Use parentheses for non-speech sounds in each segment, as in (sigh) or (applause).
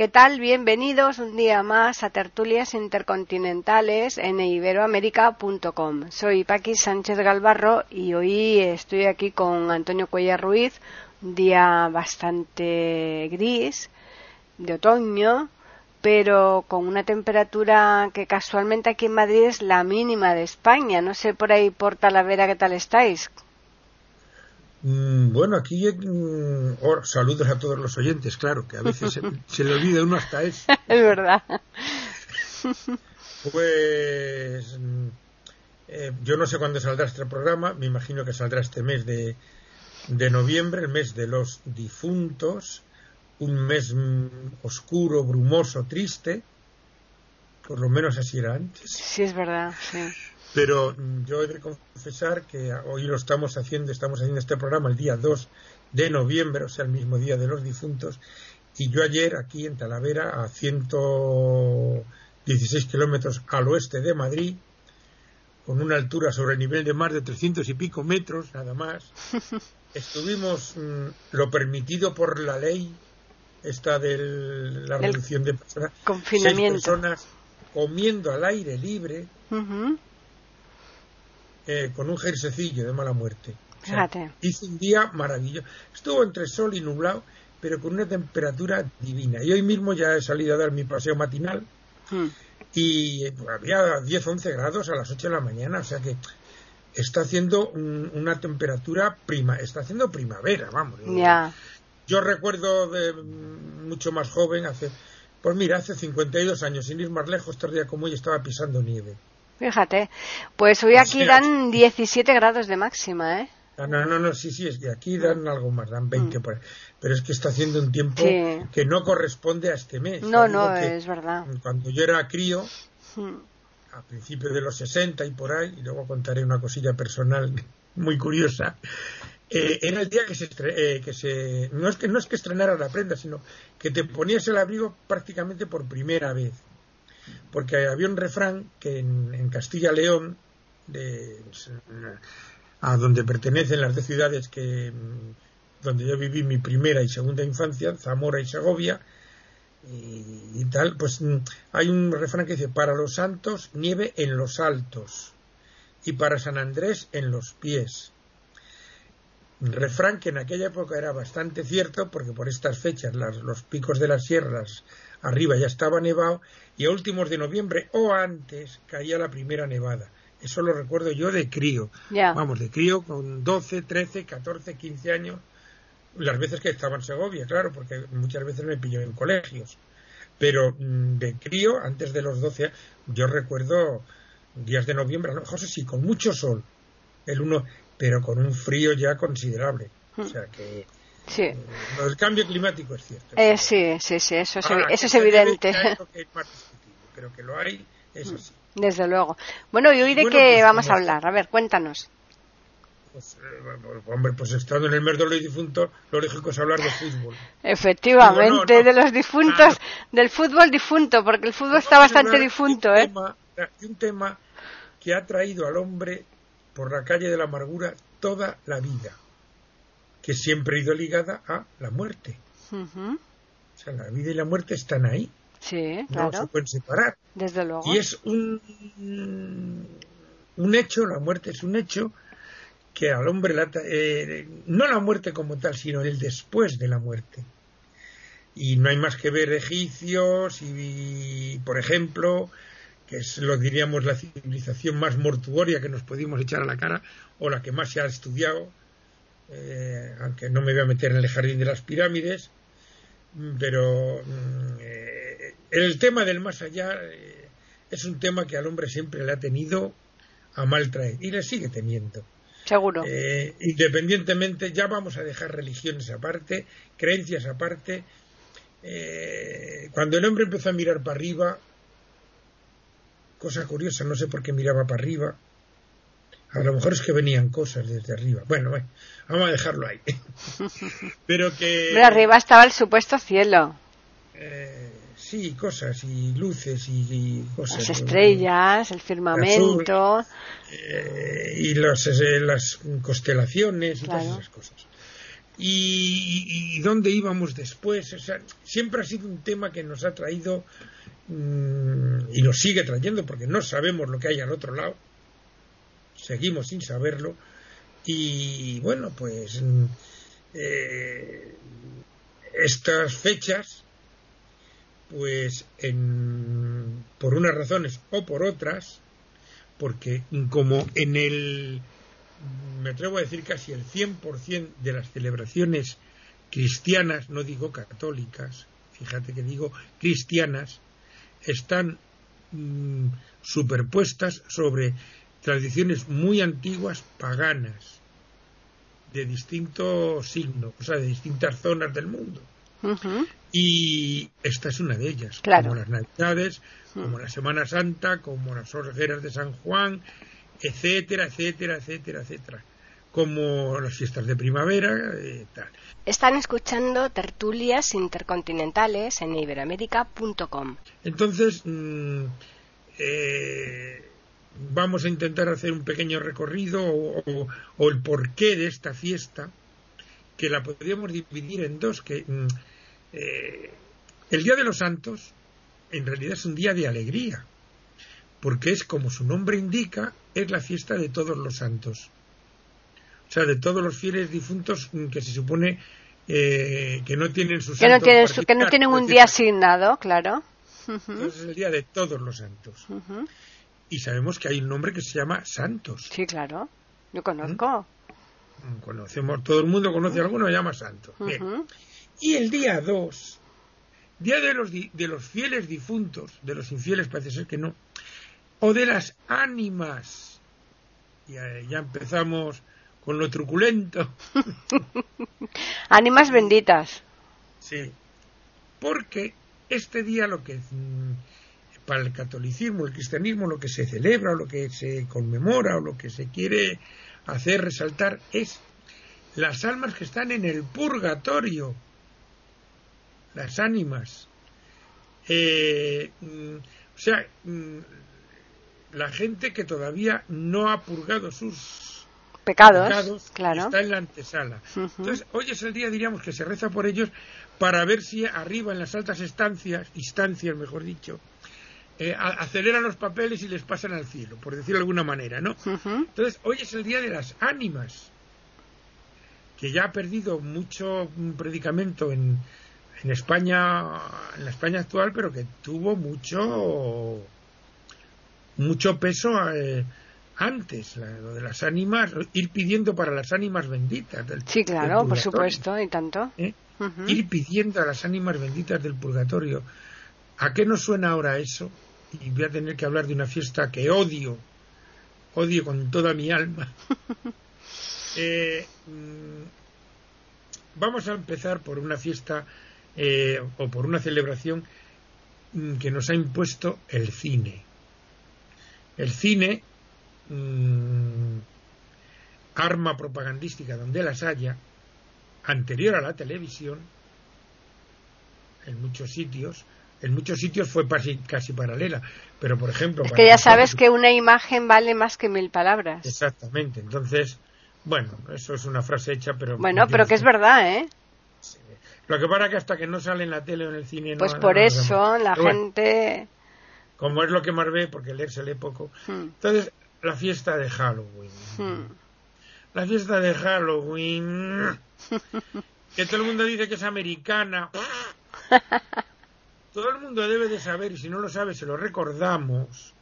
¿Qué tal? Bienvenidos un día más a Tertulias Intercontinentales en iberoamérica.com. Soy Paqui Sánchez Galvarro y hoy estoy aquí con Antonio Cuellar Ruiz, un día bastante gris, de otoño, pero con una temperatura que casualmente aquí en Madrid es la mínima de España. No sé por ahí por Talavera qué tal estáis. Mm, bueno, aquí oh, saludos a todos los oyentes, claro, que a veces se, (laughs) le olvida uno hasta eso. (laughs) es verdad. Pues mm, eh, yo no sé cuándo saldrá este programa, me imagino que saldrá este mes de, de noviembre, el mes de los difuntos, un mes oscuro, brumoso, triste, por lo menos así era antes. Sí, es verdad, sí. Pero mm, yo he de confesar que hoy lo estamos haciendo, estamos haciendo este programa el día 2 de noviembre, o sea, el mismo día de los difuntos, y yo ayer aquí en Talavera, a 116 kilómetros al oeste de Madrid, con una altura sobre el nivel de mar de 300 y pico metros, nada más, (laughs) estuvimos mm, lo permitido por la ley, esta de la reducción de personas, confinamiento. personas comiendo al aire libre, eh, con un jersecillo de mala muerte. Fíjate. hizo un día maravilloso. Estuvo entre sol y nublado, pero con una temperatura divina. Y hoy mismo ya he salido a dar mi paseo matinal hmm. y había 10, 11 grados a las 8 de la mañana, o sea que está haciendo una temperatura prima, está haciendo primavera, vamos. Ya. Yo recuerdo de mucho más joven, hace, pues mira, hace 52 años, sin ir más lejos, todavía como hoy estaba pisando nieve. Fíjate, pues hoy aquí dan 17 grados de máxima, ¿eh? No, no, no, sí, sí, es que aquí dan algo más, dan 20 mm. por Pero es que está haciendo un tiempo que no corresponde a este mes. No, no, es verdad. Cuando yo era crío, mm. a principios de los 60 y por ahí, y luego contaré una cosilla personal (laughs) muy curiosa, eh, era el día que se, eh, que se no es que no es que estrenara la prenda, sino que te ponías el abrigo prácticamente por primera vez porque había un refrán que en, Castilla-León, a donde pertenecen las dos ciudades que donde yo viví mi primera y segunda infancia, Zamora y Segovia, y, tal, pues hay un refrán que dice, para los santos, nieve en los altos, y para San Andrés, en los pies. refrán que en aquella época era bastante cierto, porque por estas fechas los picos de las sierras arriba ya estaba nevado y a últimos de noviembre o antes caía la primera nevada. Eso lo recuerdo yo de crío. Vamos, de crío con 12, 13, 14, 15 años, las veces que estaba en Segovia, claro, porque muchas veces me pilló en colegios. Pero mm, de crío, antes de los 12, yo recuerdo días de noviembre, a lo mejor sí, con mucho sol, el uno, pero con un frío ya considerable. O sea que Sí. El cambio climático es cierto. Eh, sí, sí, sí, eso es, eso es evidente. pero (laughs) que lo hay, eso sí. Desde luego. Bueno, ¿y hoy de qué pues, vamos a hablar? A ver, cuéntanos. Pues, eh, hombre, pues estando en el mes de los difuntos, lo lógico es hablar de fútbol. Efectivamente, de los difuntos, del fútbol difunto, porque el fútbol está bastante difunto, ¿eh? un tema que ha traído al hombre por la calle de la amargura toda la vida que siempre ha ido ligada a la muerte. O sea, la vida y la muerte están ahí. Sí, no se pueden separar. Desde luego. Y es un, un hecho, la muerte es un hecho que al hombre, eh, no la muerte como tal, sino el después de la muerte. Y no hay más que ver egipcios y, por ejemplo, que es lo diríamos la civilización más mortuoria que nos pudimos echar a la cara o la que más se ha estudiado, eh, aunque no me voy a meter en el jardín de las pirámides, pero mm, eh, el tema del más allá eh, es un tema que al hombre siempre le ha tenido a mal traer y le sigue teniendo. Seguro. independientemente, ya vamos a dejar religiones aparte, creencias aparte. cuando el hombre empezó a mirar para arriba, cosa curiosa, no sé por qué miraba para arriba. A lo mejor es que venían cosas desde arriba. Bueno, vamos a dejarlo ahí. (laughs) Pero que... Pero arriba estaba el supuesto cielo. Eh, sí, cosas y luces y, cosas. Las estrellas, el firmamento. Eh, y las, eh, las constelaciones y todas esas cosas. Y, dónde íbamos después. O sea, siempre ha sido un tema que nos ha traído mm, y nos sigue trayendo porque no sabemos lo que hay al otro lado. Seguimos sin saberlo. Y bueno, pues mm, estas fechas pues en, por unas razones o por otras, porque como en el, me atrevo a decir casi el 100% de las celebraciones cristianas, no digo católicas, fíjate que digo cristianas, están mm, superpuestas sobre tradiciones muy antiguas paganas de distinto signo, o sea, de distintas zonas del mundo. Y esta es una de ellas, como las Navidades, como la Semana Santa, como las hogueras de San Juan, etcétera, etcétera, etcétera, etcétera. Como las fiestas de primavera, eh, tal. Están escuchando tertulias intercontinentales en iberamérica.com. Entonces, mm, eh, vamos a intentar hacer un pequeño recorrido o, o, el porqué de esta fiesta, que la podríamos dividir en dos, que mm, eh, el Día de los Santos en realidad es un día de alegría, porque es como su nombre indica, es la fiesta de todos los santos. O sea, de todos los fieles difuntos que se supone eh, que no tienen su que no que no tienen un día asignado, claro. Entonces es el día de todos los santos. Y sabemos que hay un nombre que se llama Santos. Sí, claro. Yo conozco. ¿Mm? Conocemos, todo el mundo conoce a alguno, se llama Santos. Bien. Y el día 2, día de los, de los fieles difuntos, de los infieles parece ser que no, o de las ánimas. Ya, ya empezamos con lo truculento. (laughs) ánimas benditas. Sí, porque este día lo que mm, para el catolicismo, el cristianismo, lo que se celebra o lo que se conmemora o lo que se quiere hacer resaltar es las almas que están en el purgatorio las ánimas. Eh, mm, o sea, mm, la gente que todavía no ha purgado sus pecados, claro. está en la antesala. Entonces, hoy es el día, diríamos, que se reza por ellos para ver si arriba en las altas estancias, instancias, mejor dicho, eh, aceleran los papeles y les pasan al cielo, por decirlo de alguna manera, ¿no? Entonces, hoy es el día de las ánimas, que ya ha perdido mucho predicamento en, en España, en la España actual, pero que tuvo mucho mucho peso eh, antes, lo de las ánimas, ir pidiendo para las ánimas benditas del Sí, claro, por supuesto, y tanto. ¿Eh? Ir pidiendo a las ánimas benditas del purgatorio. ¿A qué nos suena ahora eso? Y voy a tener que hablar de una fiesta que odio, odio con toda mi alma. (laughs) Eh, mm, vamos a empezar por una fiesta eh, o por una celebración mm, que nos ha impuesto el cine. El cine, mm, arma propagandística donde las haya, anterior a la televisión, en muchos sitios, en muchos sitios fue casi, paralela, pero por ejemplo... Es que ya sabes que una imagen vale más que mil palabras. Exactamente, entonces, bueno, eso es una frase hecha, pero... Bueno, pero que es verdad, ¿eh? Lo que pasa es que hasta que no sale en la tele o en el cine... Pues por eso la gente... como es lo que más ve, porque leer se lee poco. Hmm. Entonces, la fiesta de Halloween. Hmm. La fiesta de Halloween... (laughs) que todo el mundo dice que es americana. (laughs) todo el mundo debe de saber, y si no lo sabe, se lo recordamos,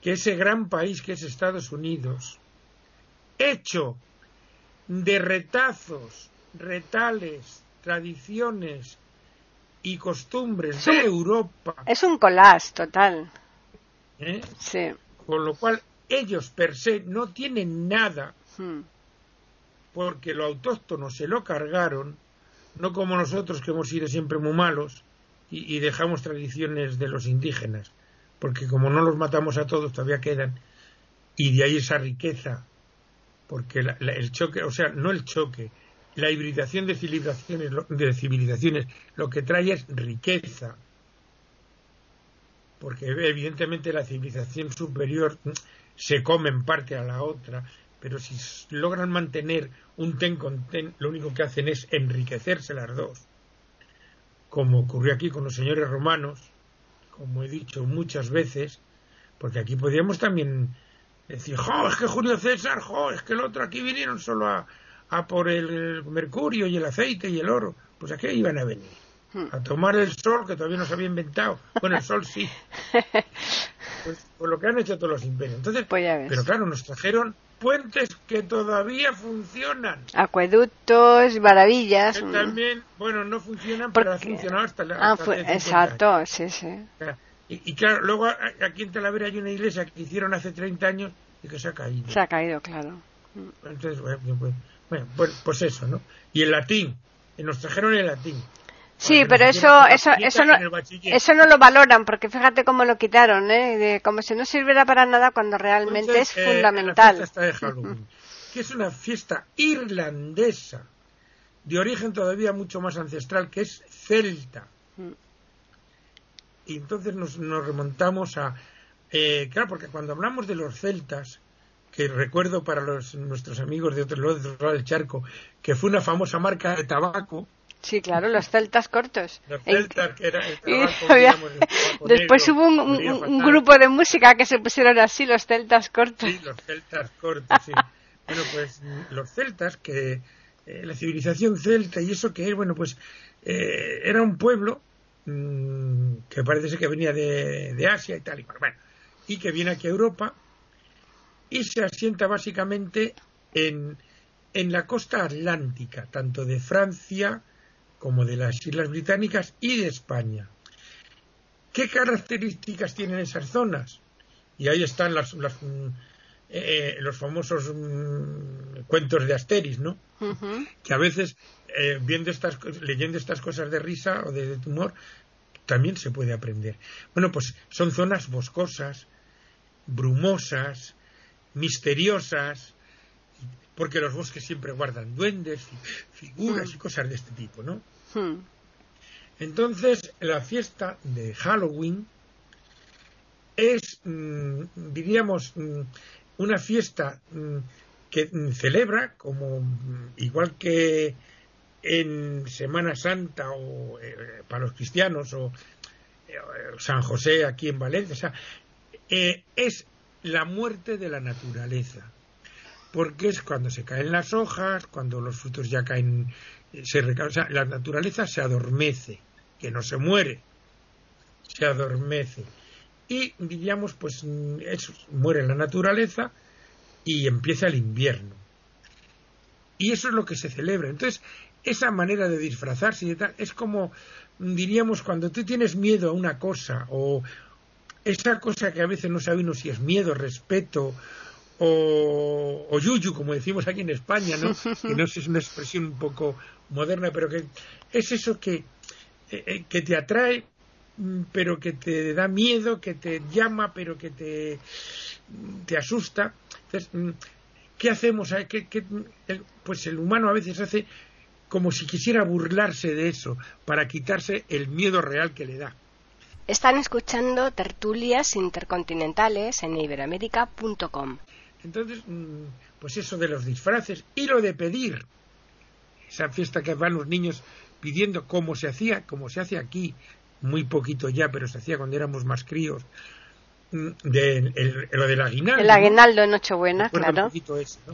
que ese gran país que es Estados Unidos, hecho de retazos, retales, tradiciones y costumbres de Europa. Es un collage total. ¿Eh? Sí. Con lo cual ellos per se no tienen nada hmm. porque lo autóctono se lo cargaron, no como nosotros que hemos sido siempre muy malos y, dejamos tradiciones de los indígenas. porque como no los matamos a todos, todavía quedan, y de ahí esa riqueza, porque el choque, o sea, no el choque, la hibridación de civilizaciones, de civilizaciones lo que trae es riqueza, porque evidentemente la civilización superior se come en parte a la otra, pero si logran mantener un ten con ten, lo único que hacen es enriquecerse las dos, como ocurrió aquí con los señores romanos, como he dicho muchas veces, porque aquí podríamos también decir, jo, es que Julio César, jo, es que el otro aquí vinieron solo a, a por el mercurio y el aceite y el oro, pues aquí iban a venir hmm. a tomar el sol que todavía no se había inventado. Bueno, el sol sí. (laughs) Pues, por lo que han hecho todos los imperios. Entonces, pues pero claro, nos trajeron puentes que todavía funcionan. Acueductos, maravillas. Que también, bueno, no funcionan, pero han funcionado hasta la. Ah, exacto, sí, sí. Y, claro, luego aquí en Talavera hay una iglesia que hicieron hace 30 años y que se ha caído. Se ha caído, claro. Entonces, bueno, pues, pues, pues eso, ¿no? Y el latín, nos trajeron el latín. Sí, pero eso, eso, eso no, eso no lo valoran, porque fíjate cómo lo quitaron, ¿eh? como si no sirviera para nada cuando realmente es eh, fundamental. La fiesta de Halloween, que es una fiesta irlandesa, de origen todavía mucho más ancestral, que es celta. Mm. Y entonces nos, nos remontamos a... Eh, claro, porque cuando hablamos de los celtas, que recuerdo para los, nuestros amigos de otro lado del charco, que fue una famosa marca de tabaco, Sí, claro, los celtas cortos. Los celtas, que era (laughs) Después hubo un, grupo de música que se pusieron así, los celtas cortos. Sí, los celtas cortos, sí. (laughs) bueno, pues los celtas, que eh, la civilización celta y eso que es, bueno, pues eh, era un pueblo mm, que parece ser que venía de, de Asia y tal, y bueno, y que viene aquí a Europa y se asienta básicamente en, en la costa atlántica, tanto de Francia, como de las Islas Británicas y de España. ¿Qué características tienen esas zonas? Y ahí están las, mm, eh, los famosos mm, cuentos de Asteris, ¿no? Que a veces, eh, viendo estas, leyendo estas cosas de risa o de, tumor, también se puede aprender. Bueno, pues son zonas boscosas, brumosas, misteriosas, porque los bosques siempre guardan duendes, figuras y cosas de este tipo, ¿no? Hmm. Entonces, la fiesta de Halloween es, mm, diríamos, mm, una fiesta mm, que celebra, como igual que en Semana Santa o eh, para los cristianos o eh, San José aquí en Valencia, o sea, eh, es la muerte de la naturaleza, porque es cuando se caen las hojas, cuando los frutos ya caen se la naturaleza se adormece, que no se muere, se adormece. Y diríamos, pues eso, muere la naturaleza y empieza el invierno. Y eso es lo que se celebra. Entonces, esa manera de disfrazarse y tal, es como, diríamos, cuando tú tienes miedo a una cosa o esa cosa que a veces no sabemos si es miedo, respeto o, o yuyu, como decimos aquí en España, ¿no? (laughs) que no sé, es una expresión un poco moderna, pero que es eso que, eh, eh, que te atrae, mm, pero que te da miedo, que te llama, pero que te, te asusta. Entonces, mm, ¿qué hacemos? pues el humano a veces hace como si quisiera burlarse de eso, para quitarse el miedo real que le da. Están escuchando tertulias intercontinentales en iberamérica.com. Entonces, mm, pues eso de los disfraces y lo de pedir esa fiesta que van los niños pidiendo como se hacía, como se hace aquí, muy poquito ya, pero se hacía cuando éramos más críos, mm, de lo del aguinaldo. El aguinaldo en Nochebuena, claro.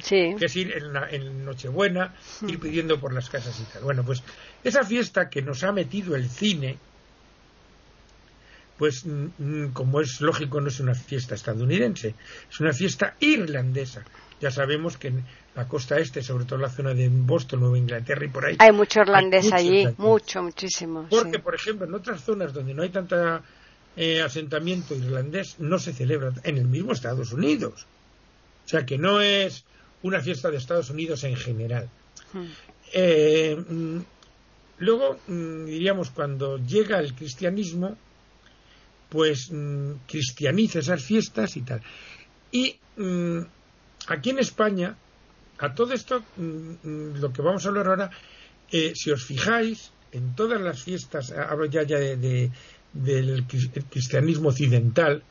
sí. Que es ir en, Nochebuena, ir pidiendo por las casas y tal. Bueno, pues esa fiesta que nos ha metido el cine, pues mm, como es lógico no es una fiesta estadounidense, es una fiesta irlandesa. Ya sabemos que en la costa este, sobre todo la zona de Boston, Nueva Inglaterra y por ahí. Hay mucho irlandés allí, mucho, muchísimo. Porque, por ejemplo, en otras zonas donde no hay tanto eh, asentamiento irlandés, no se celebra en el mismo Estados Unidos. O sea que no es una fiesta de Estados Unidos en general. Hmm. Eh, mm, luego, mm, diríamos, cuando llega el cristianismo, pues mm, cristianiza esas fiestas y tal. Y mm, aquí en España, a todo esto, mm, lo que vamos a hablar ahora, eh, si os fijáis, en todas las fiestas, hablo ya, ya de, del cristianismo occidental,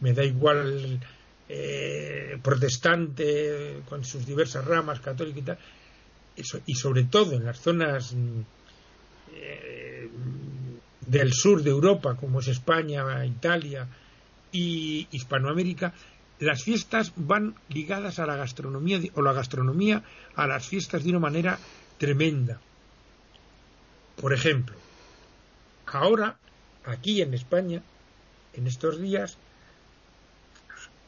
me da igual eh, protestante con sus diversas ramas, católica y tal, y sobre todo en las zonas eh, del sur de Europa, como es España, Italia y Hispanoamérica, las fiestas van ligadas a la gastronomía o la gastronomía a las fiestas de una manera tremenda. Por ejemplo, ahora, aquí en España, en estos días,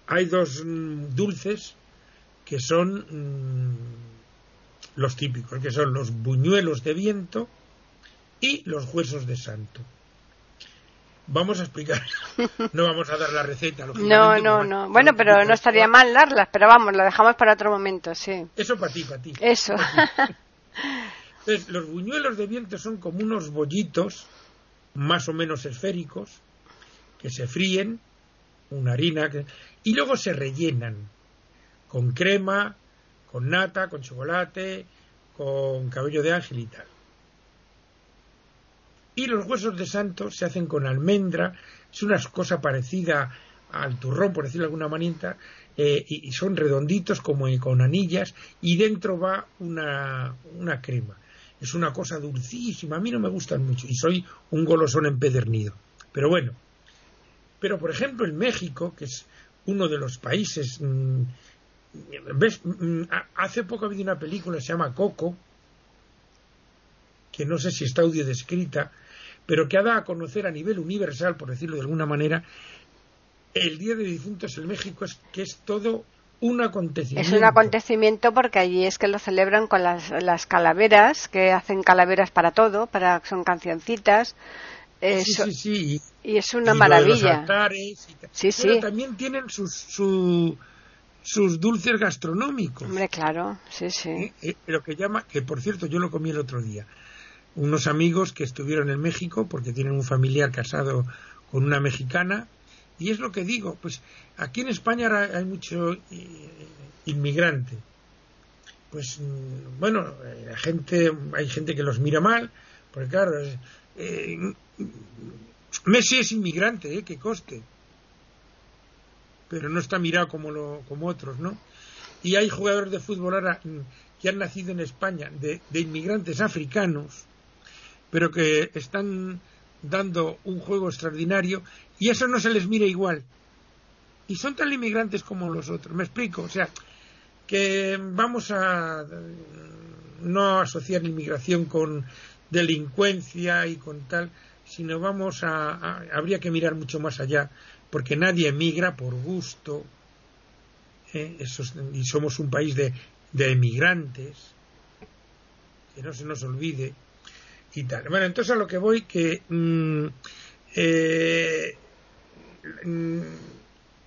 hay dos mm, dulces que son mm, los típicos, que son los buñuelos de viento y los huesos de santo. Vamos a explicar, (laughs) no vamos a dar la receta. No, no, no. Bueno, pero no estaría mal darlas, pero vamos, la dejamos para otro momento, sí. Eso para ti, para ti. Eso. Entonces, los buñuelos de viento son como unos bollitos más o menos esféricos que se fríen, una harina, y luego se rellenan con crema, con nata, con chocolate, con cabello de ángel y tal. Y los huesos de santo se hacen con almendra, es una cosa parecida al turrón, por decirlo de alguna manita, eh, y, son redonditos como con anillas, y dentro va una, una crema. Es una cosa dulcísima, a mí no me gustan mucho, y soy un golosón empedernido. Pero bueno, pero por ejemplo en México, que es uno de los países mm, ¿Ves? Mm, hace poco ha habido una película, se llama Coco, que no sé si está audio descrita, pero que ha dado a conocer a nivel universal, por decirlo de alguna manera, el Día de Difuntos en México es que es todo un acontecimiento. Es un acontecimiento porque allí es que lo celebran con las, las calaveras, que hacen calaveras para todo, para son cancioncitas. sí, sí, sí. Y, es una maravilla. sí, sí. Pero también tienen sus, su, sus dulces gastronómicos. Hombre, claro, sí, sí. Eh, eh, lo que llama, que por cierto yo lo comí el otro día, unos amigos que estuvieron en México porque tienen un familiar casado con una mexicana y es lo que digo, pues aquí en España hay mucho eh, inmigrante. Pues mm, bueno, la gente, hay gente que los mira mal, porque claro, Messi es inmigrante, ¿eh? Que coste pero no está mirado como, lo, como otros, ¿no? Y hay jugadores de fútbol ahora mm, que han nacido en España de, inmigrantes africanos, pero que están dando un juego extraordinario y eso no se les mira igual. Y son tan inmigrantes como los otros, me explico, o sea, que vamos a mm, no asociar inmigración con delincuencia y con tal, sino vamos a habría que mirar mucho más allá porque nadie emigra por gusto, ¿eh? y somos un país de, emigrantes, que no se nos olvide, y tal. Bueno, entonces a lo que voy, que mm, eh, mm,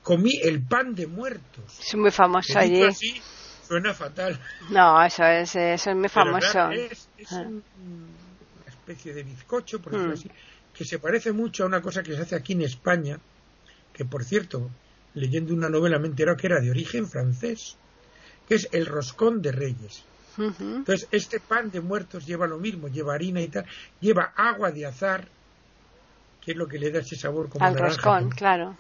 comí el pan de muertos. Es muy famoso allí. Así, suena fatal. No, eso es, eso es muy famoso. es, ah. una especie de bizcocho, por decirlo mm. así, que se parece mucho a una cosa que se hace aquí en España, que por cierto, leyendo una novela me enteró que era de origen francés, que es el roscón de reyes. Entonces, este pan de muertos lleva lo mismo, lleva harina y tal, lleva agua de azar, que es lo que le da ese sabor como al roscón, claro.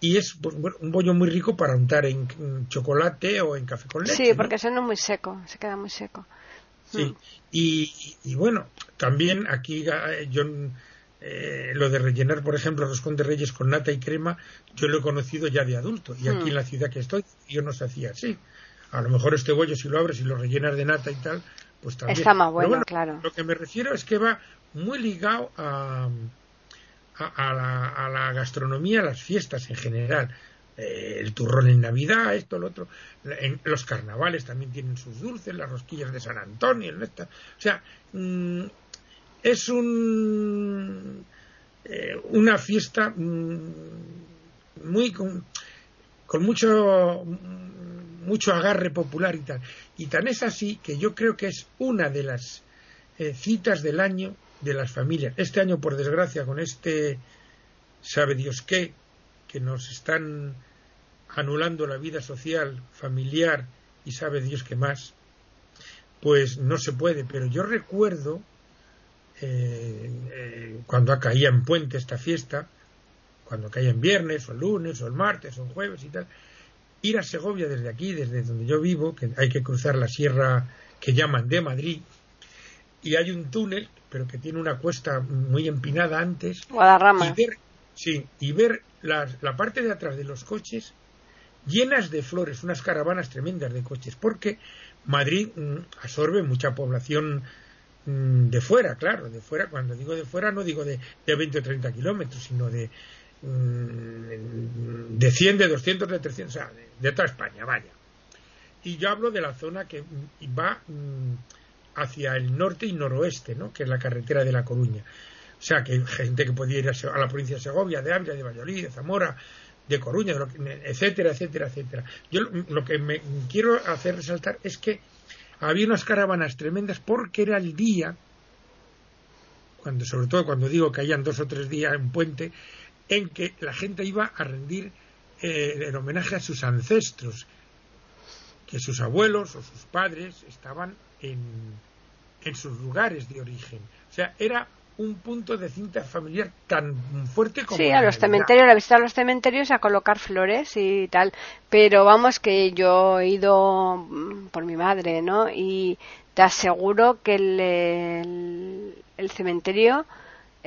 Y es un bollo muy rico para untar en, chocolate o en café con leche. Sí, porque ¿no? muy seco, se queda muy seco. Sí, mm. y, y, bueno, también aquí eh, yo eh, lo de rellenar, por ejemplo, roscón de reyes con nata y crema, yo lo he conocido ya de adulto. Y aquí en la ciudad que estoy, yo no se hacía así. A lo mejor este bollo, si lo abres y lo rellenas de nata y tal, pues también. Está más bueno, claro. Lo que me refiero es que va muy ligado a, a, la, a la, gastronomía, a las fiestas en general. Eh, el turrón en Navidad, esto, lo otro. En, los carnavales también tienen sus dulces, las rosquillas de San Antonio. O sea, mm, es un, eh, una fiesta mm, muy con, mucho mucho agarre popular y tal. Y tan es así que yo creo que es una de las eh, citas del año de las familias. Este año, por desgracia, con este sabe Dios qué, que nos están anulando la vida social, familiar y sabe Dios qué más, pues no se puede. Pero yo recuerdo eh, eh, cuando caía en puente esta fiesta, cuando caía en viernes o el lunes o el martes o el jueves y tal, ir a Segovia desde aquí, desde donde yo vivo, que hay que cruzar la sierra que llaman de Madrid, y hay un túnel, pero que tiene una cuesta muy empinada antes, y ver, sí, y ver la, la parte de atrás de los coches llenas de flores, unas caravanas tremendas de coches, porque Madrid mm, absorbe mucha población mm, de fuera, claro, de fuera, cuando digo de fuera no digo de, de 20 o 30 kilómetros, sino de, mm, de 100, de 200, de 300, o sea, de, toda España, vaya. Y yo hablo de la zona que va hacia el norte y noroeste, ¿no? que es la carretera de La Coruña. O sea, que hay gente que podía ir a, la provincia de Segovia, de Ávila, de Valladolid, de Zamora, de Coruña, etcétera, etcétera, etcétera. Yo lo que me quiero hacer resaltar es que había unas caravanas tremendas porque era el día, cuando, sobre todo cuando digo que hayan dos o tres días en puente, en que la gente iba a rendir eh, en homenaje a sus ancestros, que sus abuelos o sus padres estaban en, en sus lugares de origen. O sea, era un punto de cinta familiar tan fuerte como. Sí, a los cementerios, a visitar los cementerios, a colocar flores y tal. Pero vamos, que yo he ido mm, por mi madre, ¿no? Y te aseguro que el, el, cementerio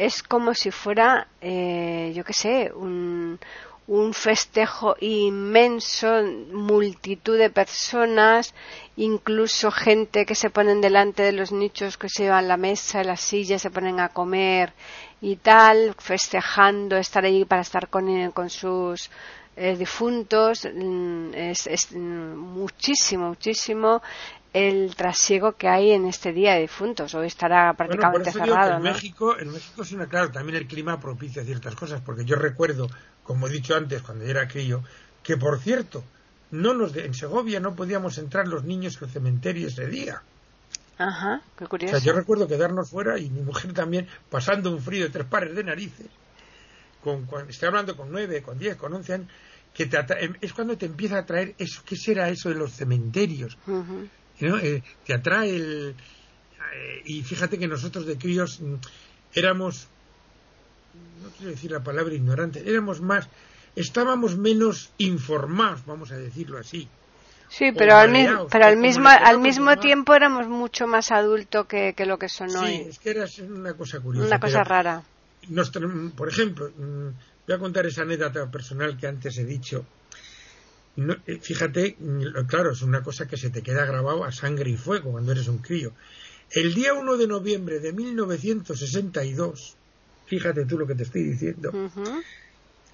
es como si fuera, eh, yo qué sé, un, un festejo inmenso, multitud de personas, incluso gente que se ponen delante de los nichos que se llevan la mesa, las sillas, se ponen a comer y tal, festejando estar ahí para estar con, con sus eh, difuntos. Mm, es, es, muchísimo, muchísimo el trasiego que hay en este día de difuntos. Hoy estará prácticamente cerrado. en, México, en México sí, claro, también el clima propicia ciertas cosas, porque yo recuerdo como he dicho antes, cuando yo era crío, que por cierto, no nos en Segovia no podíamos entrar los niños al cementerio ese día. Ajá, qué curioso. O sea, yo recuerdo quedarnos fuera y mi mujer también pasando un frío de tres pares de narices. Con, estoy hablando con nueve, con diez, con once años, que em, es cuando te empieza a traer eso. ¿Qué será eso de los cementerios? Eh, te atrae el. Eh, y fíjate que nosotros de críos mm, éramos no quiero decir la palabra ignorante, éramos más, estábamos menos informados, vamos a decirlo así. Sí, pero al, mismo, pero al mismo, al mismo tiempo éramos mucho más adultos que, lo que son hoy. Sí, es que era una cosa curiosa. Una cosa rara. por ejemplo, mm, voy a contar esa anécdota personal que antes he dicho. Eh, fíjate, mm, claro, es una cosa que se te queda grabado a sangre y fuego cuando eres un crío. El día 1 de noviembre de 1962, fíjate tú lo que te estoy diciendo,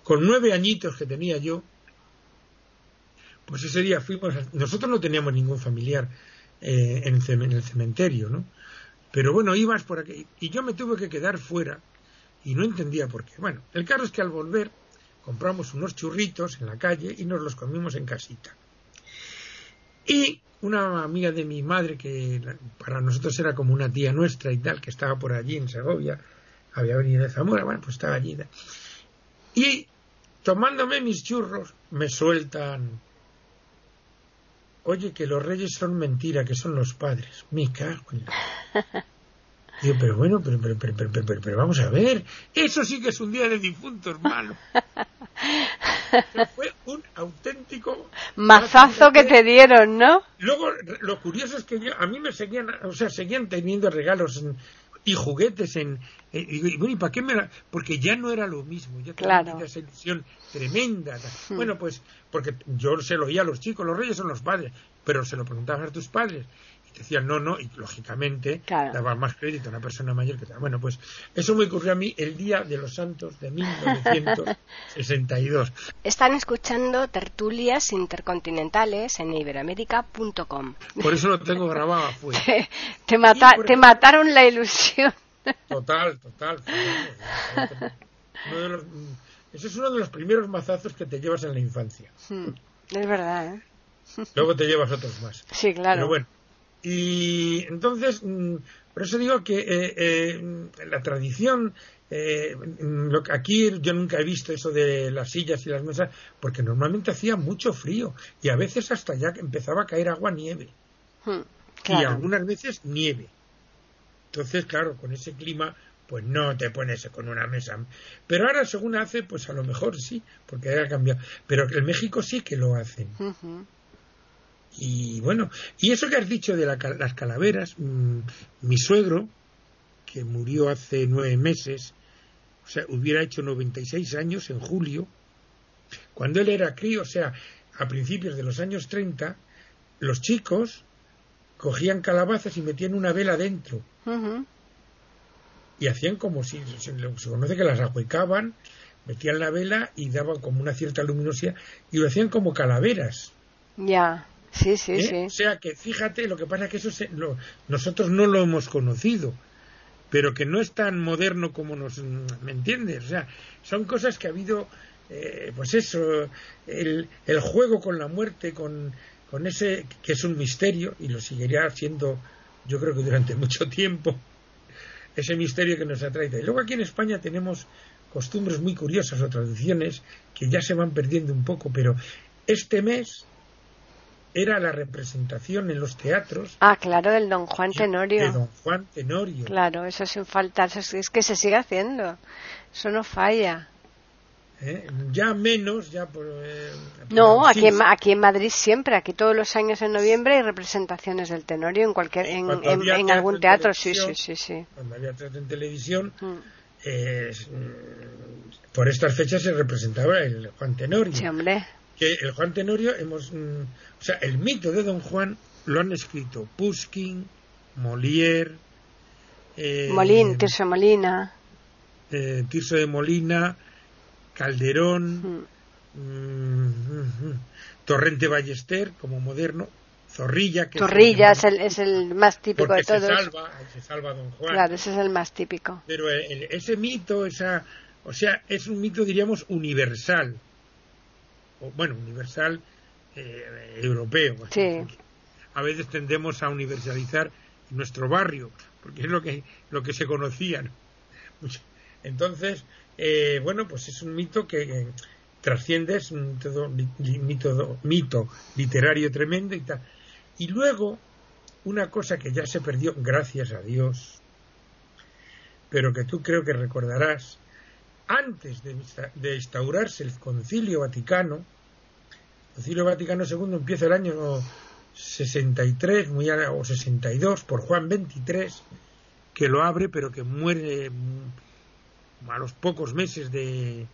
con nueve añitos que tenía yo, pues ese día fuimos, nosotros no teníamos ningún familiar eh, en, el cementerio, ¿no? Pero bueno, ibas por aquí, y yo me tuve que quedar fuera, y no entendía por qué. Bueno, el caso es que al volver compramos unos churritos en la calle y nos los comimos en casita. Y una amiga de mi madre, que para nosotros era como una tía nuestra y tal, que estaba por allí en Segovia, había venido de Zamora, bueno, pues estaba allí. Y tomándome mis churros, me sueltan. Oye, que los reyes son mentira, que son los padres. Me cago (laughs) Digo, pero bueno, pero, pero, pero, pero, vamos a ver, eso sí que es un día de difuntos, hermano. fue un auténtico mazazo que te dieron, ¿no? Luego, lo curioso es que yo, a mí me seguían, o sea, seguían teniendo regalos y juguetes en, y, bueno, ¿y para qué me la...? Porque ya no era lo mismo, ya claro. esa ilusión tremenda. Hmm. Bueno, pues, porque yo se lo oía a los chicos, los reyes son los padres, pero se lo preguntabas a tus padres decían no, no, y lógicamente daba más crédito a una persona mayor que Bueno, pues eso me ocurrió a mí el día de los santos de 1962. (laughs) Están escuchando tertulias intercontinentales en iberoamérica.com. Por eso lo tengo grabado (laughs) afuera. te, te mataron la ilusión. (laughs) Total, total. ese es uno de los primeros mazazos que te llevas en la infancia. Hmm, es verdad, ¿eh? Luego te llevas otros más. Sí, claro. Pero bueno, Y entonces, mm, por eso digo que eh, eh, la tradición, eh, lo aquí yo nunca he visto eso de las sillas y las mesas, porque normalmente hacía mucho frío y a veces hasta ya empezaba a caer agua nieve. Hmm, Y algunas veces nieve. Entonces, claro, con ese clima, pues no te pones con una mesa. Pero ahora, según hace, pues a lo mejor sí, porque ha cambiado. Pero en México sí que lo hacen. Ujú. Y bueno, y eso que has dicho de la las calaveras, mm, mi suegro, que murió hace nueve meses, o sea, hubiera hecho 96 años en julio, cuando él era crío, o sea, a principios de los años 30, los chicos cogían calabazas y metían una vela dentro y hacían como si se, se conoce que las ahuecaban, metían la vela y daban como una cierta luminosidad y lo hacían como calaveras. Ya. Sí, sí, ¿eh? sí. O sea que fíjate, lo que pasa es que eso se- lo- nosotros no lo hemos conocido, pero que no es tan moderno como nos. ¿Me entiendes? O sea, son cosas que ha habido, eh, pues eso, el, el juego con la muerte, con, con ese que es un misterio y lo seguirá siendo, yo creo que durante (laughs) mucho tiempo, ese misterio que nos atrae. Y luego aquí en España tenemos costumbres muy curiosas o tradiciones que ya se van perdiendo un poco, pero este mes era la representación en los teatros Ah, claro, del Don Juan Tenorio. de Don Juan Tenorio. Claro, eso sin faltar, eso es- que se sigue haciendo. Eso no falla. ¿eh? Ya menos, ya por. eh, No, aquí, en, aquí en Madrid siempre, aquí todos los años en noviembre hay representaciones del Tenorio en cualquier, en, algún teatro, sí, sí, sí, sí. Cuando había teatro en televisión, Mm. eh, mm, por estas fechas se representaba el Juan Tenorio. Sí, hombre. Que el Juan Tenorio, hemos. mm, o sea, el mito de Don Juan lo han escrito Pushkin, Molière. eh, Molín, Tirso Molina. eh, Tirso de Molina, Calderón. Mm. Mm, mm. Torrente Ballester como moderno, Zorrilla que Zorrilla es el, es el más típico de todos. se salva, se salva Don Juan. Claro, ese es el más típico. Pero el- ese mito, esa, o sea, es un mito diríamos universal, bueno, universal eh, europeo. Sí. A veces tendemos a universalizar nuestro barrio, porque es lo que lo que se conocía. Entonces, eh, bueno, pues es un mito que eh, trasciende, es un mito, mito literario tremendo y tal. Y luego, una cosa que ya se perdió, gracias a Dios, pero que tú creo que recordarás, antes de, de instaurarse el Concilio Vaticano, el Concilio Vaticano II empieza el año 63 muy o 62 por Juan XXIII, que lo abre, pero que muere mm, a los pocos meses de,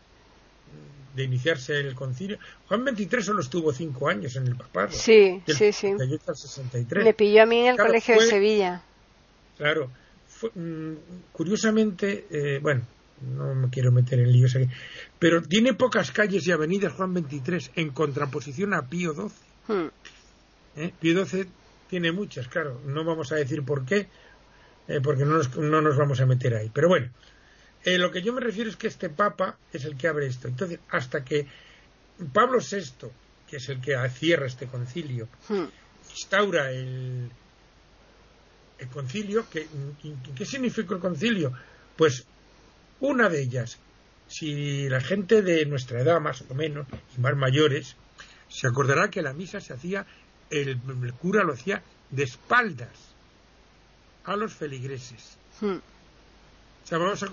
de iniciarse el concilio. Juan XXIII solo estuvo cinco años en el papado. Sí, del sí, sí. 68 al 63. Me pilló a mí en el Claro, colegio de Sevilla. Claro, fue, mm, curiosamente, eh, bueno, no me quiero meter en líos aquí, pero tiene pocas calles y avenidas Juan XXIII en contraposición a Pío XII. Mm. ¿eh? Pío XII tiene muchas, claro, no vamos a decir por qué, eh, porque no nos, no nos vamos a meter ahí. Pero bueno, eh, lo que yo me refiero es que este Papa es el que abre esto. Entonces, hasta que Pablo VI, que es el que cierra este concilio, Mm. instaura el, el concilio. ¿qué, ¿Qué significa el concilio? Pues una de ellas, si la gente de nuestra edad más o menos y más mayores, se acordará que la misa se hacía, el, el cura lo hacía de espaldas a los feligreses. Mm. O sea, vamos a,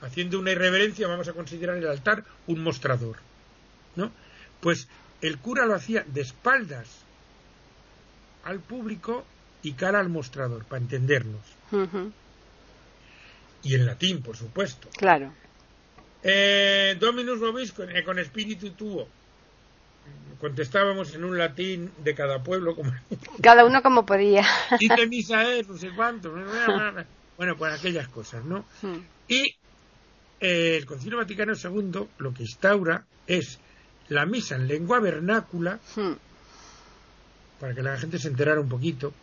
(coughs) haciendo una irreverencia, vamos a considerar el altar un mostrador. ¿No? Pues el cura lo hacía de espaldas al público y cara al mostrador, para entendernos. Ujú. Y en latín, por supuesto. Claro. Eh, Dominus vobisco, eh, con espíritu tuo. Contestábamos en un latín de cada pueblo, como (laughs) Cada uno como podía. (laughs) ¿Y qué misa es? No sé cuánto. Bueno, pues aquellas cosas, ¿no? Mm. Y eh, el Concilio Vaticano II lo que instaura es la misa en lengua vernácula, Mm. para que la gente se enterara un poquito.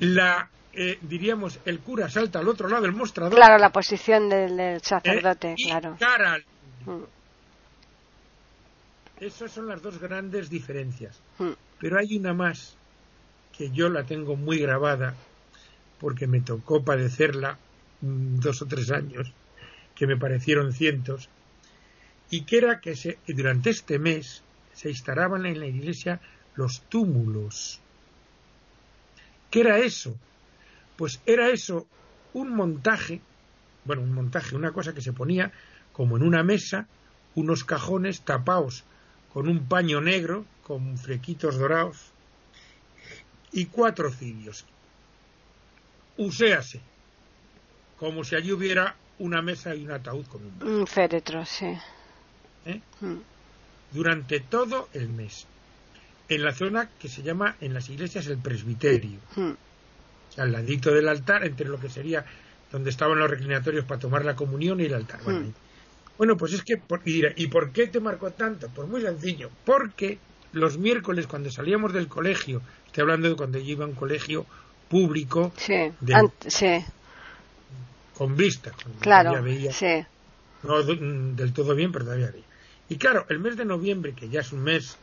La, eh, diríamos, el cura salta al otro lado del mostrador. Claro, la posición del, del ¿eh? sacerdote, y claro. cara al- Mm. Esas son las dos grandes diferencias. Mm. Pero hay una más que yo la tengo muy grabada porque me tocó padecerla mm, dos o tres años, que me parecieron cientos, y que era que se, durante este mes se instalaban en la iglesia los túmulos. ¿Qué era eso? Pues era eso un montaje, bueno, un montaje, una cosa que se ponía como en una mesa, unos cajones tapados con un paño negro, con flequitos dorados, y cuatro cirios. Uséase, como si allí hubiera una mesa y un ataúd con un, un féretro, sí. ¿Eh? Mm. Durante todo el mes. En la zona que se llama en las iglesias el presbiterio. Mm. Al ladito del altar, entre lo que sería donde estaban los reclinatorios para tomar la comunión y el altar. Bueno, mm. pues es que, y, ¿y por qué te marcó tanto? Pues muy sencillo, porque los miércoles cuando salíamos del colegio, estoy hablando de cuando yo iba a un colegio público, sí, con vista, claro, sí. no del todo bien, pero todavía había. Y claro, el mes de noviembre, que ya es un mes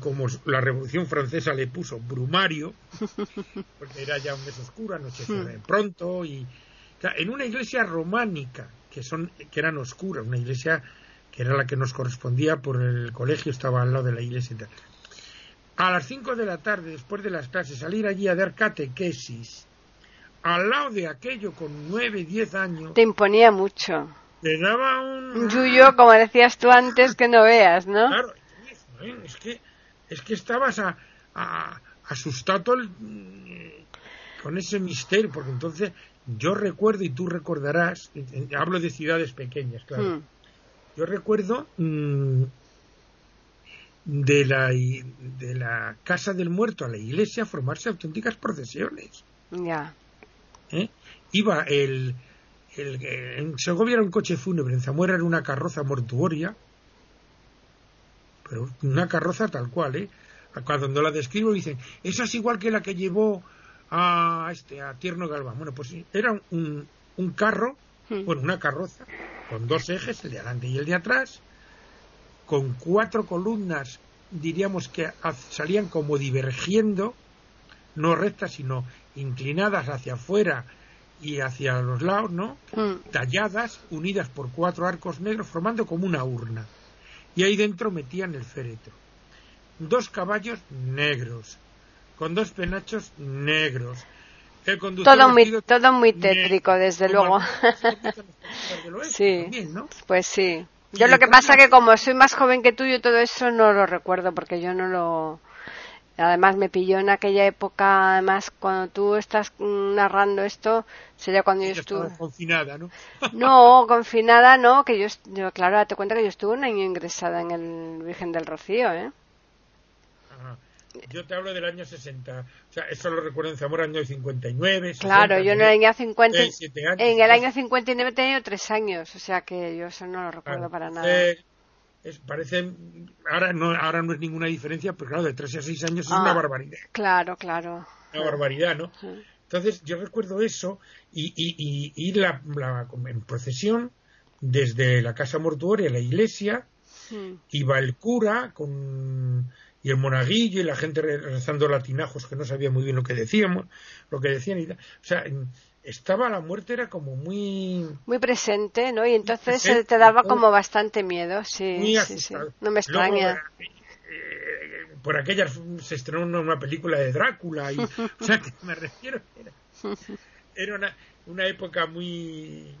como la Revolución Francesa le puso brumario, (laughs) porque era ya un mes oscuro, anochecía de pronto, y en una iglesia románica, que, son, que eran oscuras, una iglesia que era la que nos correspondía por el colegio, estaba al lado de la iglesia. A las 5 de la tarde, después de las clases, salir allí a dar catequesis, al lado de aquello con 9, 10 años. Te imponía mucho. Te daba un. Un yuyo, como decías tú antes, que no veas, ¿no? Claro, es que, es que estabas a, asustado con ese misterio, porque entonces yo recuerdo, y tú recordarás, hablo de ciudades pequeñas, claro. Hmm. Yo recuerdo mm, de, la, de la casa del muerto a la iglesia formarse auténticas procesiones. Ya. ¿Eh? Iba el, el, En Segovia era un coche fúnebre, en Zamora era una carroza mortuoria, pero una carroza tal cual, ¿eh? Cuando la describo dicen, esa es igual que la que llevó a este a Tierno Galván. Bueno, pues era un, un carro, hmm. bueno, una carroza con dos ejes, el de adelante y el de atrás, con cuatro columnas, diríamos que salían como divergiendo, no rectas, sino inclinadas hacia afuera y hacia los lados, ¿no? Hmm. Talladas, unidas por cuatro arcos negros, formando como una urna. Y ahí dentro metían el féretro. Dos caballos negros, con dos penachos negros, todo muy, todo muy tétrico, desde luego. sí, pues sí. Yo lo que pasa que como soy más joven que tú, yo todo eso no lo recuerdo porque yo no lo... Además me pilló en aquella época, además cuando tú estás narrando esto, sería cuando yo estuve... confinada, ¿no? (laughs) no, confinada no, que yo, yo, claro, date cuenta que yo estuve un año ingresada en el Virgen del Rocío, ¿eh? Yo te hablo del año 60. O sea, eso lo recuerdo en Zamora, año 59. claro, yo en el año 50. en el año 59 he tenido tres años, o sea que yo eso no lo recuerdo para nada. Es, parece. Ahora no, ahora no es ninguna diferencia, pero claro, de tres a seis años es una ah, barbaridad. Claro, claro. Una barbaridad, ¿no? Entonces, yo recuerdo eso y, y, y ir la, en procesión desde la casa mortuoria a la iglesia. Iba el cura con y el monaguillo y la gente rezando latinajos que no sabía muy bien lo que decíamos, lo que decían y O sea, estaba la muerte era como muy muy presente, ¿no? Y entonces te daba como bastante miedo, sí, sí, sí, No me extraña. Eh, eh, por aquellas se estrenó una película de Drácula y (laughs) o sea, que me refiero era, una, una época muy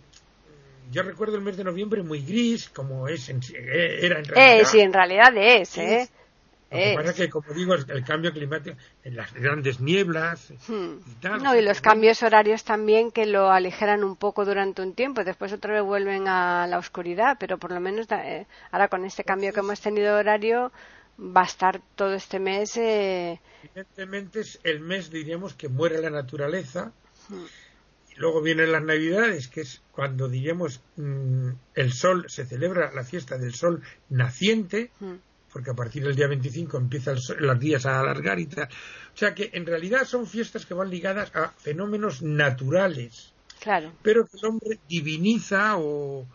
yo recuerdo el mes de noviembre muy gris, como es en, eh, era en realidad. Eh, sí, en realidad es, ¿eh? Lo que pasa es que, como digo, el cambio climático, en las grandes nieblas hmm. y tal. No, y los cambios horarios también que lo aligeran un poco durante un tiempo, después otra vez vuelven a la oscuridad, pero por lo menos eh, ahora con este cambio que hemos tenido horario va a estar todo este mes. Eh... Evidentemente es el mes, diríamos, que muere la naturaleza. Hmm. Y luego vienen las Navidades, que es cuando, diríamos, mm, el sol, se celebra la fiesta del sol naciente. Hmm porque a partir del día 25 empiezan los días a alargar y tal. O sea que en realidad son fiestas que van ligadas a fenómenos naturales. Claro. Pero que el hombre diviniza o,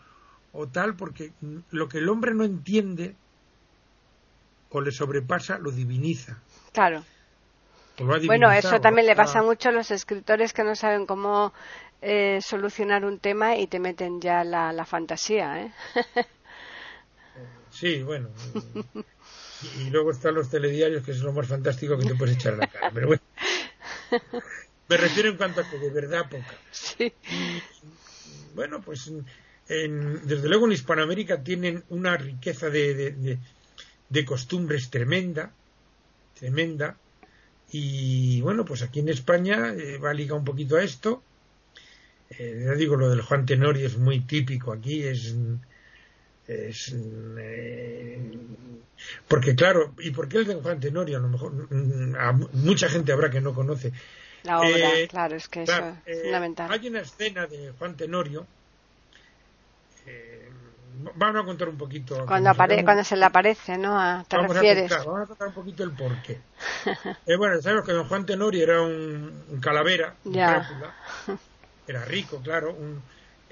o tal, porque lo que el hombre no entiende o le sobrepasa, lo diviniza. Claro. Bueno, eso también le pasa mucho a los escritores que no saben cómo eh, solucionar un tema y te meten ya la, la fantasía, ¿eh? (laughs) sí, bueno. Y, luego están los telediarios, que es lo más fantástico que te puedes echar a la cara. Pero bueno. Me refiero en cuanto a que de verdad poca. (laughs) Sí. bueno, pues desde luego en Hispanoamérica tienen una riqueza de, de, costumbres tremenda, tremenda. Y bueno, pues aquí en España eh, va ligado un poquito a esto. Eh, ya digo, lo del Juan Tenorio es muy típico aquí, es. Es eh, porque claro, ¿y por qué el de Juan Tenorio? A lo mejor mucha gente habrá que no conoce. La obra, claro, es que eso es fundamental. Hay una escena de Juan Tenorio vamos a contar un poquito. Cuando, cuando se le aparece, ¿no? ¿Te vamos refieres? A contar, vamos a contar un poquito el porqué. (laughs) eh, bueno, sabemos que don Juan Tenorio era un, calavera, un Era rico, claro. Un,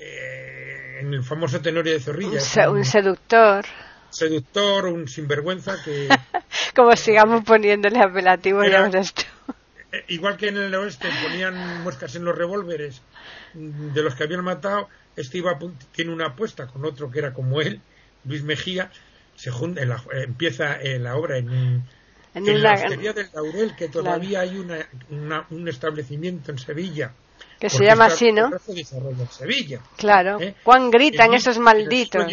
eh, en el famoso Tenorio de Zorrilla. Un, seductor. Seductor, un sinvergüenza que. (laughs) Como sigamos poniéndole apelativo, ya verás tú. (laughs) Eh, igual que en el oeste ponían muescas en los revólveres de los que habían matado, este iba tiene una apuesta con otro que era como él, Luis Mejía, se junta, empieza eh, la obra en, en, la hostería del Laurel, que todavía hay una, un establecimiento en Sevilla. Que se llama así, ¿no? en Sevilla. Claro. ¿eh? ¿Cuán gritan esos malditos?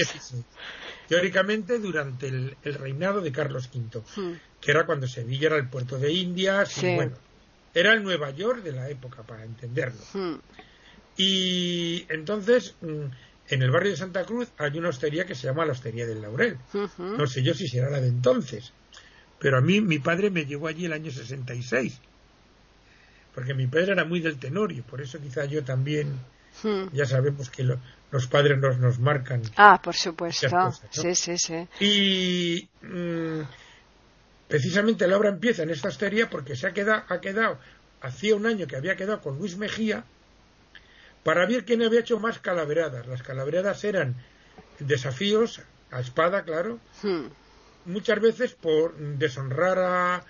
Teóricamente durante el, reinado de Carlos V, hmm. que era cuando Sevilla era el puerto de Indias, y bueno, era el Nueva York de la época, para entenderlo. Hmm. Y entonces, mm, en el barrio de Santa Cruz hay una hostería que se llama la Hostería del Laurel. No sé yo si será la de entonces, pero a mí mi padre me llevó allí el año 66, porque mi padre era muy del tenorio, por eso quizá yo también, hmm. ya sabemos que los padres nos, nos marcan. Ah, por supuesto. Sí, sí, sí. Y mm, precisamente la obra empieza en esta hostería porque se ha quedado, ha quedado, hacía un año que había quedado con Luis Mejía, para ver quién había hecho más calaveradas. Las calaveradas eran desafíos a espada, claro, hmm. muchas veces por deshonrar a,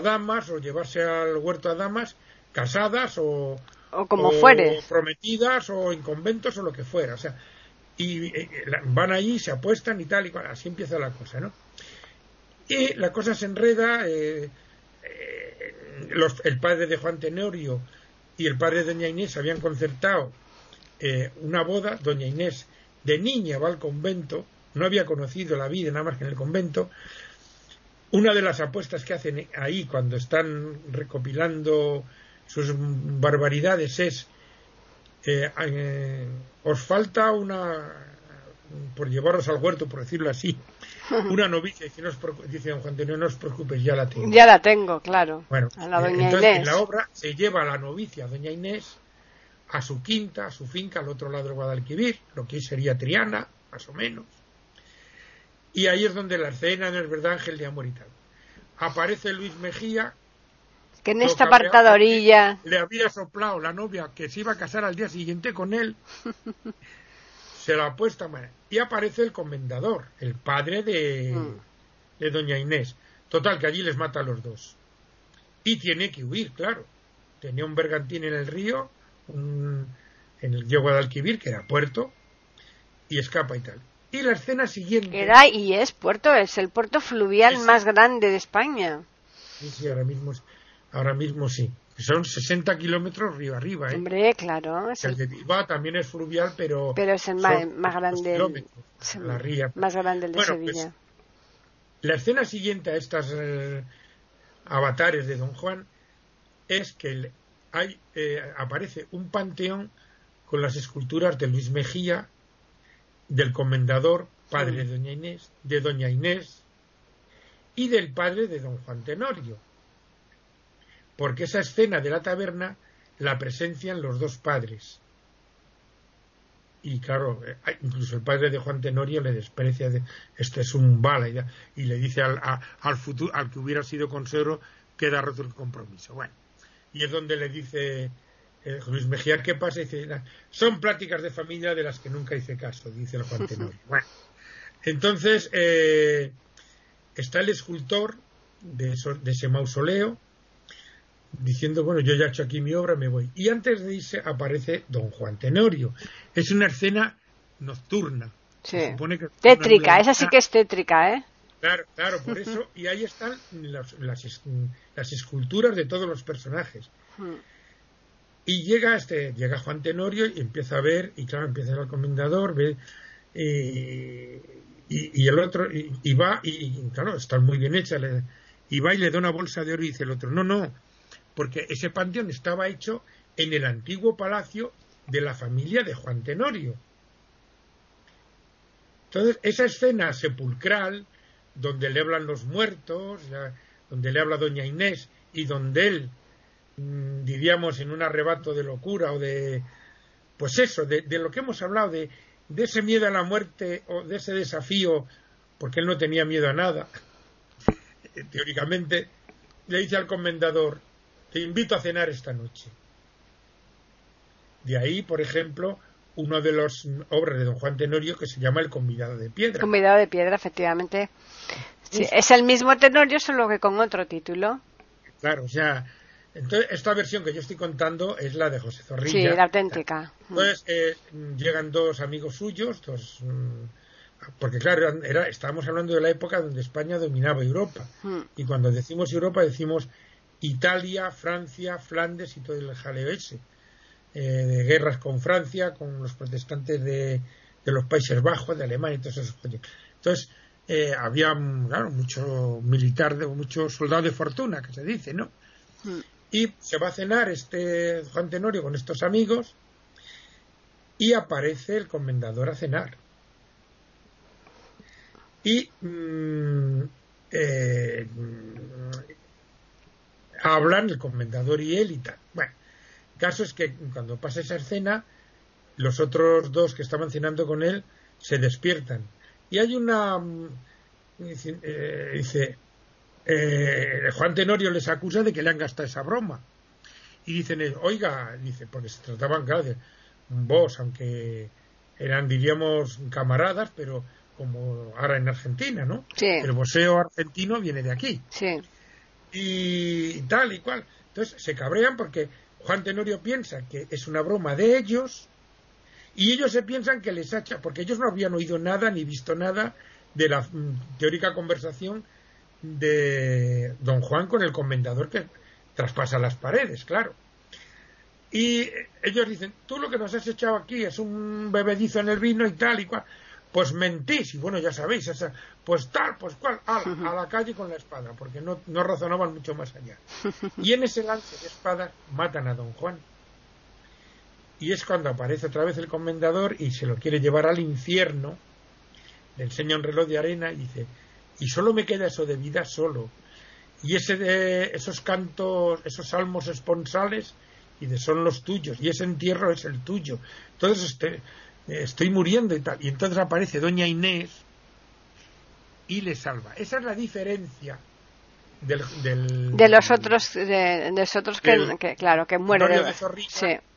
damas o llevarse al huerto a damas casadas o, o como prometidas o en conventos o lo que fuera. O sea, y eh, van allí, se apuestan y tal y cual. Así empieza la cosa, ¿no? Y la cosa se enreda. Eh, eh, el padre de Juan Tenorio y el padre de doña Inés habían concertado eh, una boda, doña Inés de niña va al convento, no había conocido la vida nada más que en el convento, una de las apuestas que hacen ahí cuando están recopilando sus barbaridades es eh, eh, os falta una por llevaros al huerto por decirlo así (laughs) una novicia dice, no dice don Juan Antonio no os preocupes ya la tengo. Ya la tengo claro. Bueno a la doña entonces, en la obra se lleva a la novicia doña Inés a su quinta a su finca al otro lado del Guadalquivir lo que sería Triana más o menos. Y ahí es donde la escena no es verdad Ángel de amor y tal aparece Luis Mejía que en esta apartada orilla le había soplado la novia que se iba a casar al día siguiente con él (laughs) se la apuesta y aparece el comendador, el padre de, mm. de doña Inés. Total, que allí les mata a los dos. Y tiene que huir, claro. Tenía un bergantín en el río, en el río Guadalquivir, que era puerto, y escapa y tal. Y la escena siguiente. Era y es puerto, es el puerto fluvial más grande de España. Sí, sí, ahora mismo, ahora mismo sí. Son 60 kilómetros río arriba. ¿eh? Hombre, claro. El de Bilbao también es fluvial, pero. Pero es el más, grande. la ría. Más grande el de pues, Sevilla. la escena siguiente a estas eh, avatares de Don Juan es que hay, eh, aparece un panteón con las esculturas de Luis Mejía, del comendador, padre de Doña Inés, de Doña Inés y del padre de Don Juan Tenorio porque esa escena de la taberna la presencian los dos padres. Y claro, eh, incluso el padre de Juan Tenorio le desprecia, de, este es un bala, y, le dice al, al, futuro, al que hubiera sido consejero, queda roto el compromiso. Bueno, y es donde le dice eh, Luis Mejía, ¿qué pasa? dice, son pláticas de familia de las que nunca hice caso, dice el Juan Tenorio. (laughs) Bueno, entonces eh, está el escultor de, de ese mausoleo diciendo, bueno, yo ya he hecho aquí mi obra, me voy. Y antes de irse aparece don Juan Tenorio. Es una escena nocturna. Sí. tétrica, esa sí que es tétrica, ¿eh? Claro, claro, por eso, y ahí están las, las, esculturas de todos los personajes. Hmm. Y llega este, llega Juan Tenorio y empieza a ver, y claro, empieza el comendador, ve, y, y, el otro, y, va, y, claro, está muy bien hecha, y va y le da una bolsa de oro y dice el otro, no, no, porque ese panteón estaba hecho en el antiguo palacio de la familia de Juan Tenorio. Entonces, esa escena sepulcral, donde le hablan los muertos, donde le habla doña Inés y donde él, mm, diríamos, en un arrebato de locura o de, pues eso, de, lo que hemos hablado, de, de ese miedo a la muerte o de ese desafío, porque él no tenía miedo a nada, (laughs) teóricamente, le dice al comendador, te invito a cenar esta noche. De ahí, por ejemplo, uno de los obras de don Juan Tenorio que se llama El convidado de piedra. Convidado de piedra, efectivamente. es el mismo Tenorio, solo que con otro título. Claro, o sea, entonces esta versión que yo estoy contando es la de José Zorrilla. Sí, la auténtica. Entonces eh, llegan dos amigos suyos, dos, mm, porque claro, era, estábamos hablando de la época donde España dominaba Europa. Hmm. Y cuando decimos Europa decimos Italia, Francia, Flandes y todo el jaleo ese. Eh, de guerras con Francia, con los protestantes de, los Países Bajos, de Alemania y todos esos Entonces, eh, había claro, mucho militar, mucho soldado de fortuna, que se dice, ¿no? Hmm. Y se va a cenar este Juan Tenorio con estos amigos y aparece el comendador a cenar. Y mm, eh, hablan el comendador y él y tal. Bueno, el caso es que cuando pasa esa escena, los otros dos que estaban cenando con él se despiertan. Y hay una. Mm, eh, dice. Eh, Juan Tenorio les acusa de que le han gastado esa broma. Y dicen, oiga, dice, porque se trataban, claro, de vos, aunque eran, diríamos, camaradas, pero como ahora en Argentina, ¿no? Sí. El boxeo argentino viene de aquí. Sí. Y tal y cual. Entonces se cabrean porque Juan Tenorio piensa que es una broma de ellos y ellos se piensan que les hacha, porque ellos no habían oído nada ni visto nada de la mm, teórica conversación de don Juan con el comendador que traspasa las paredes, claro. Y ellos dicen, tú lo que nos has echado aquí es un bebedizo en el vino y tal y cual pues mentís, y bueno, ya sabéis, esa, pues tal, pues cual, a, (laughs) a, la calle con la espada, porque no, no razonaban mucho más allá. (laughs) Y en ese lance de espada matan a don Juan. Y es cuando aparece otra vez el comendador y se lo quiere llevar al infierno, le enseña un reloj de arena y dice, y solo me queda eso de vida solo. Y ese de, esos cantos, esos salmos esponsales, y de son los tuyos, y ese entierro es el tuyo. Entonces, este, estoy muriendo y tal. Y entonces aparece doña Inés y le salva. Esa es la diferencia del, de los otros de, los otros que, claro que mueren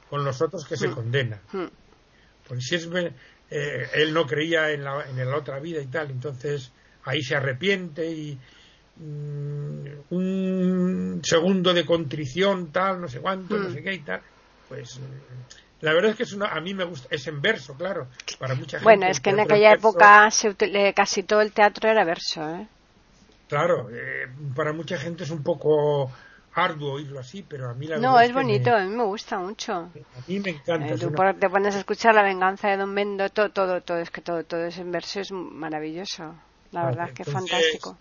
con los otros que se mm. condenan mm. porque si es eh, él no creía en la, en la otra vida y tal entonces ahí se arrepiente y mm, un segundo de contrición tal no sé cuánto no sé qué y tal pues la verdad es que es una, a mí me gusta, es en verso, claro, para mucha gente. Bueno, es que en aquella época se, casi todo el teatro era verso, ¿eh? Claro, eh, para mucha gente es un poco arduo oírlo así, pero a mí la no, verdad es, bonito, a mí me gusta mucho. A mí me encanta. Eh, tú te pones a escuchar La venganza de Don Mendo, todo, todo, todo, es que todo, todo es en verso, es maravilloso. La verdad es que es fantástico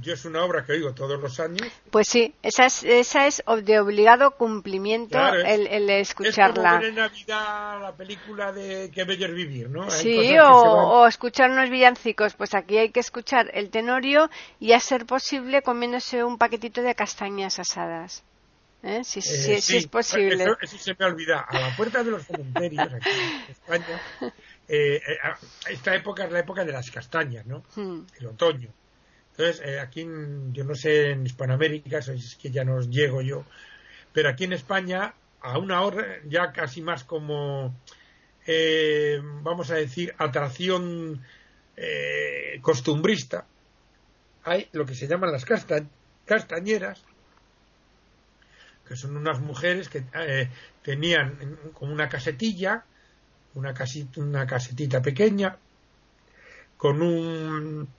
yo es una obra que oigo todos los años. Pues sí, esa es, esa es de obligado cumplimiento el, el, escucharla. Es como Navidad la película de Que bello vivir, ¿no? sí, o, escuchar unos villancicos. Pues aquí hay que escuchar el tenorio y a ser posible comiéndose un paquetito de castañas asadas. ¿Eh? Si, eh, es posible. Eso, se me olvida. A la puerta de los cementerios aquí en España, eh, esta época es la época de las castañas, ¿no? Hmm. El otoño. Entonces, eh, aquí, yo no sé, en Hispanoamérica, es que ya nos llego yo, pero aquí en España, a una hora, ya casi más como, eh, vamos a decir, atracción eh, costumbrista, hay lo que se llaman las castañeras, que son unas mujeres que eh, tenían como una casetilla, una, casita, una casetita pequeña, con un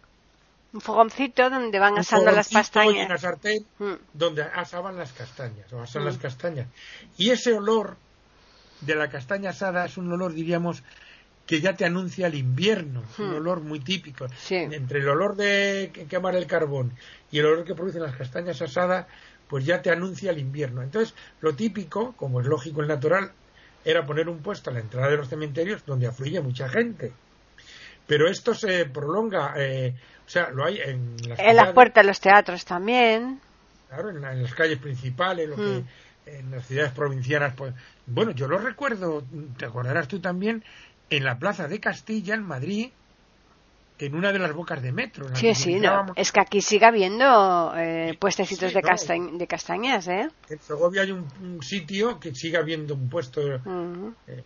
un fogoncito donde van asando las castañas. Una sartén mm. donde asaban las castañas, o asan las mm. castañas. Y ese olor de la castaña asada es un olor, diríamos, que ya te anuncia el invierno, un mm. olor muy típico. Entre el olor de quemar el carbón y el olor que producen las castañas asadas, pues ya te anuncia el invierno. Entonces, lo típico, como es lógico y natural, era poner un puesto a la entrada de los cementerios donde afluye mucha gente. Pero esto se prolonga, eh, o sea, lo hay en las, en las puertas de los teatros también. Claro, en, las calles principales, lo que, mm. en las ciudades provincianas. Pues, bueno, yo lo recuerdo, te acordarás tú también, en la Plaza de Castilla, en Madrid, en una de las bocas de metro. sí, sí, no. es que aquí sigue habiendo eh, puestecitos de, de, castañas, ¿eh? En Segovia hay un, sitio que sigue habiendo un puesto, eh,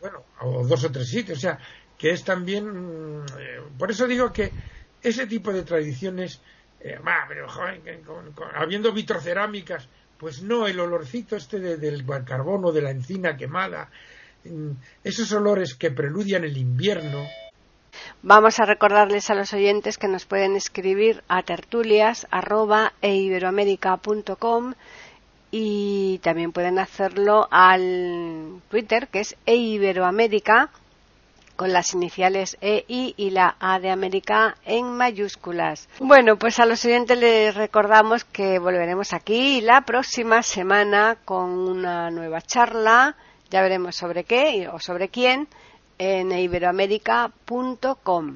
bueno, o dos o tres sitios, o sea, que es también, mm, eh, por eso digo que ese tipo de tradiciones, eh, pero, habiendo vitrocerámicas, pues no, el olorcito este del carbono, de la encina quemada, mm, esos olores que preludian el invierno. Vamos a recordarles a los oyentes que nos pueden escribir a tertulias.eiberoamerica.com y también pueden hacerlo al Twitter que es eiberoamerica con las iniciales EI y la A de América en mayúsculas. Bueno, pues a los oyentes les recordamos que volveremos aquí la próxima semana con una nueva charla, ya veremos sobre qué o sobre quién, en iberoamérica.com.